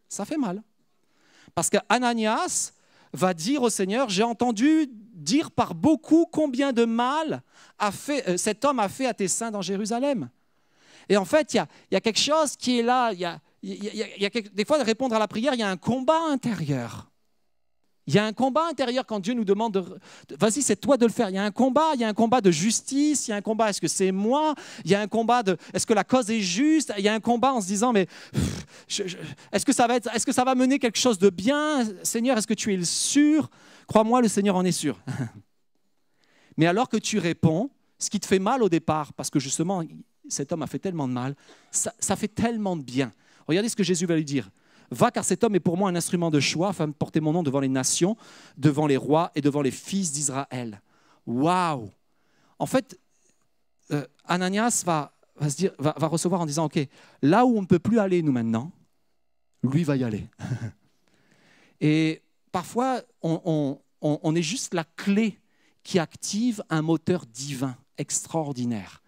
Ça fait mal. Parce qu'Ananias va dire au Seigneur, j'ai entendu dire par beaucoup combien de mal a fait, euh, cet homme a fait à tes saints dans Jérusalem. Et en fait, il y a, quelque chose qui est là. Y a, des fois, répondre à la prière, il y a un combat intérieur. Il y a un combat intérieur quand Dieu nous demande de... Vas-y, c'est toi de le faire. Il y a un combat, il y a un combat de justice, il y a un combat, est-ce que c'est moi? Il y a un combat de... Est-ce que la cause est juste? Il y a un combat en se disant, mais est-ce que, ça va est-ce que ça va mener quelque chose de bien? Seigneur, est-ce que tu es le sûr? Crois-moi, le Seigneur en est sûr. mais alors que tu réponds, ce qui te fait mal au départ, parce que justement, cet homme a fait tellement de mal, ça, ça fait tellement de bien. Regardez ce que Jésus va lui dire. Va car cet homme est pour moi un instrument de choix afin de porter mon nom devant les nations, devant les rois et devant les fils d'Israël. Waouh En fait, euh, Ananias va, se dire, va, recevoir en disant, OK, là où on ne peut plus aller nous maintenant, lui va y aller. et parfois, on est juste la clé qui active un moteur divin extraordinaire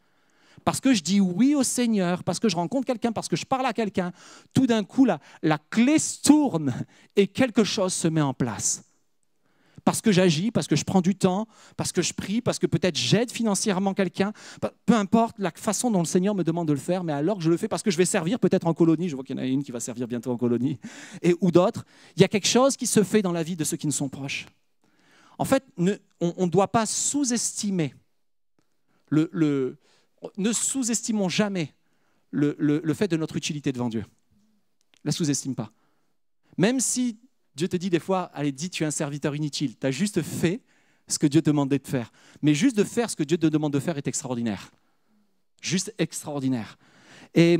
parce que je dis oui au Seigneur, parce que je rencontre quelqu'un, parce que je parle à quelqu'un, tout d'un coup, la, la clé se tourne et quelque chose se met en place. Parce que j'agis, parce que je prends du temps, parce que je prie, parce que peut-être j'aide financièrement quelqu'un, peu importe la façon dont le Seigneur me demande de le faire, mais alors que je le fais parce que je vais servir peut-être en colonie, je vois qu'il y en a une qui va servir bientôt en colonie, et, ou d'autres, il y a quelque chose qui se fait dans la vie de ceux qui ne sont proches. En fait, on ne doit pas sous-estimer le, le, ne sous-estimons jamais le, fait de notre utilité devant Dieu. La sous-estime pas. Même si Dieu te dit des fois, allez, dis, tu es un serviteur inutile, tu as juste fait ce que Dieu te demandait de faire. Mais juste de faire ce que Dieu te demande de faire est extraordinaire. Juste extraordinaire. Et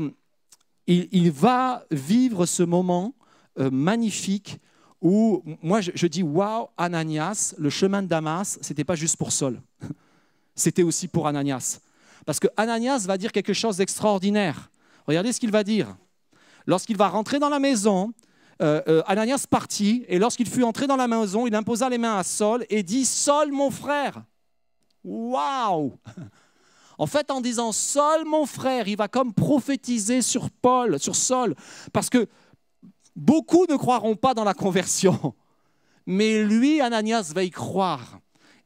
il, va vivre ce moment euh, magnifique où moi je, dis, waouh, Ananias, le chemin de Damas, c'était pas juste pour Saul, c'était aussi pour Ananias. Parce que Ananias va dire quelque chose d'extraordinaire. Regardez ce qu'il va dire. Lorsqu'il va rentrer dans la maison, euh, euh, Ananias partit, et lorsqu'il fut entré dans la maison, il imposa les mains à Saul et dit Saul, mon frère. Waouh En fait, en disant Saul, mon frère, il va comme prophétiser sur Paul, sur Saul, parce que beaucoup ne croiront pas dans la conversion, mais lui, Ananias, va y croire.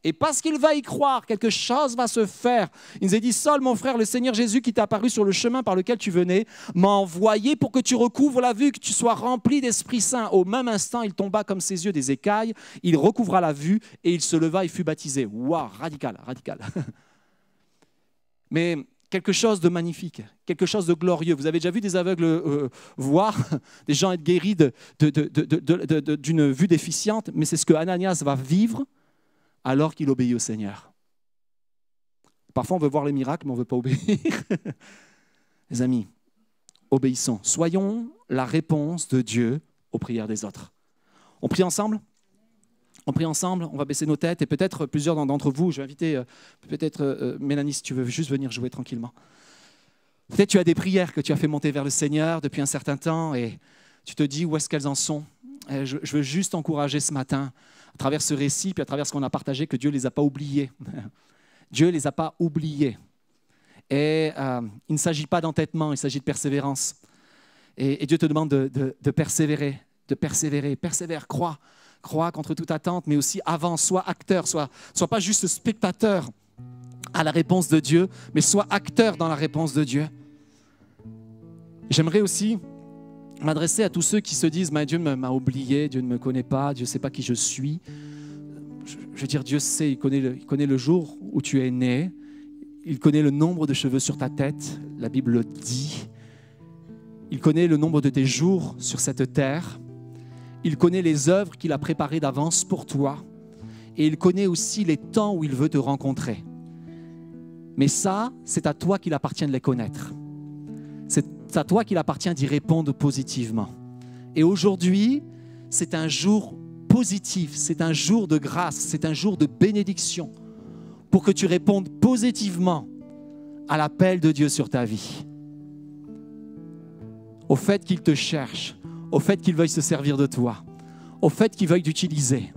Et parce qu'il va y croire, quelque chose va se faire. Il nous a dit, Saul, mon frère, le Seigneur Jésus qui t'est apparu sur le chemin par lequel tu venais, m'a envoyé pour que tu recouvres la vue, que tu sois rempli d'Esprit Saint. Au même instant, il tomba comme ses yeux des écailles, il recouvra la vue et il se leva et fut baptisé. Waouh, radical, radical. Mais quelque chose de magnifique, quelque chose de glorieux. Vous avez déjà vu des aveugles euh, voir, des gens être guéris d'une vue déficiente, mais c'est ce que Ananias va vivre alors qu'il obéit au Seigneur. Parfois, on veut voir les miracles, mais on ne veut pas obéir. les amis, obéissons. Soyons la réponse de Dieu aux prières des autres. On prie ensemble? On prie ensemble, on va baisser nos têtes et peut-être plusieurs d'entre vous, je vais inviter euh, peut-être euh, Mélanie si tu veux juste venir jouer tranquillement. Peut-être tu as des prières que tu as fait monter vers le Seigneur depuis un certain temps et tu te dis où est-ce qu'elles en sont? Je, veux juste encourager ce matin à travers ce récit, puis à travers ce qu'on a partagé, que Dieu ne les a pas oubliés. Dieu ne les a pas oubliés. Et euh, il ne s'agit pas d'entêtement, il s'agit de persévérance. Et, Dieu te demande de, persévérer, de persévérer, persévère, crois, crois contre toute attente, mais aussi avance, sois acteur, sois, sois pas juste spectateur à la réponse de Dieu, mais sois acteur dans la réponse de Dieu. J'aimerais aussi m'adresser à tous ceux qui se disent Dieu m'a oublié, Dieu ne me connaît pas, Dieu ne sait pas qui je suis. Je veux dire, Dieu sait, il connaît, le, il connaît le jour où tu es né, il connaît le nombre de cheveux sur ta tête, la Bible le dit. Il connaît le nombre de tes jours sur cette terre. Il connaît les œuvres qu'il a préparées d'avance pour toi. Et il connaît aussi les temps où il veut te rencontrer. Mais ça, c'est à toi qu'il appartient de les connaître. À toi qu'il appartient d'y répondre positivement. Et aujourd'hui, c'est un jour positif, c'est un jour de grâce, c'est un jour de bénédiction pour que tu répondes positivement à l'appel de Dieu sur ta vie. Au fait qu'il te cherche, au fait qu'il veuille se servir de toi, au fait qu'il veuille t'utiliser.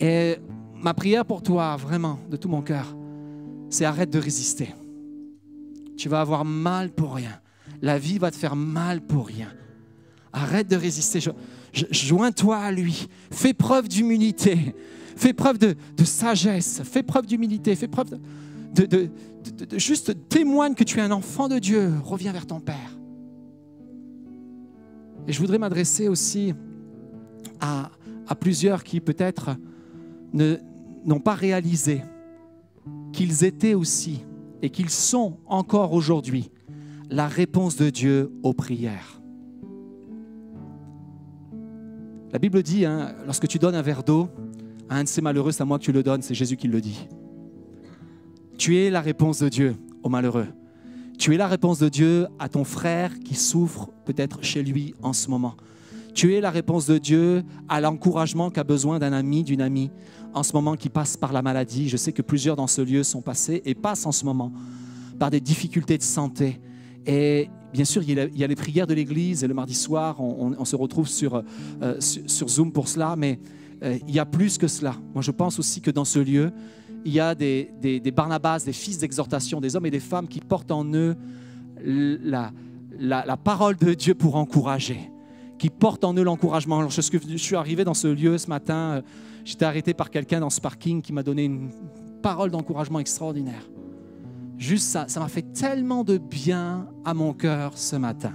Et ma prière pour toi, vraiment, de tout mon cœur, c'est arrête de résister. Tu vas avoir mal pour rien. La vie va te faire mal pour rien. Arrête de résister. Joins-toi à lui. Fais preuve d'humilité. Fais preuve de, sagesse. Fais preuve d'humilité. Fais preuve de, Juste témoigne que tu es un enfant de Dieu. Reviens vers ton Père. Et je voudrais m'adresser aussi à plusieurs qui peut-être n'ont pas réalisé qu'ils étaient aussi et qu'ils sont encore aujourd'hui la réponse de Dieu aux prières. La Bible dit, hein, lorsque tu donnes un verre d'eau à un de ces malheureux, c'est à moi que tu le donnes, c'est Jésus qui le dit. Tu es la réponse de Dieu aux malheureux. Tu es la réponse de Dieu à ton frère qui souffre peut-être chez lui en ce moment. Tu es la réponse de Dieu à l'encouragement qu'a besoin d'un ami, d'une amie en ce moment qui passe par la maladie. Je sais que plusieurs dans ce lieu sont passés et passent en ce moment par des difficultés de santé. Et bien sûr, il y a, les prières de l'Église et le mardi soir, on, se retrouve sur, euh, sur, Zoom pour cela, mais euh, il y a plus que cela. Moi, je pense aussi que dans ce lieu, il y a des, Barnabas, des fils d'exhortation, des hommes et des femmes qui portent en eux la, la, parole de Dieu pour encourager, qui portent en eux l'encouragement. Alors, je suis arrivé dans ce lieu ce matin, euh, j'étais arrêté par quelqu'un dans ce parking qui m'a donné une parole d'encouragement extraordinaire. Juste ça, ça m'a fait tellement de bien à mon cœur ce matin.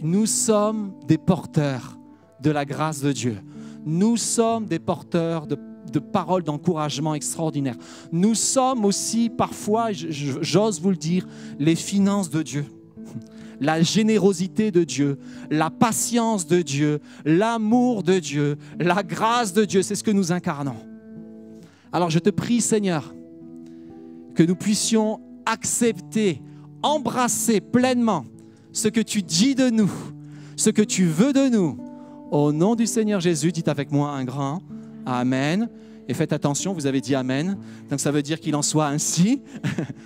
Nous sommes des porteurs de la grâce de Dieu. Nous sommes des porteurs de, paroles d'encouragement extraordinaires. Nous sommes aussi parfois, j'ose vous le dire, les finances de Dieu la générosité de Dieu, la patience de Dieu, l'amour de Dieu, la grâce de Dieu. C'est ce que nous incarnons. Alors je te prie, Seigneur, que nous puissions accepter, embrasser pleinement ce que tu dis de nous, ce que tu veux de nous. Au nom du Seigneur Jésus, dites avec moi un grand Amen. Et faites attention, vous avez dit Amen. Donc ça veut dire qu'il en soit ainsi.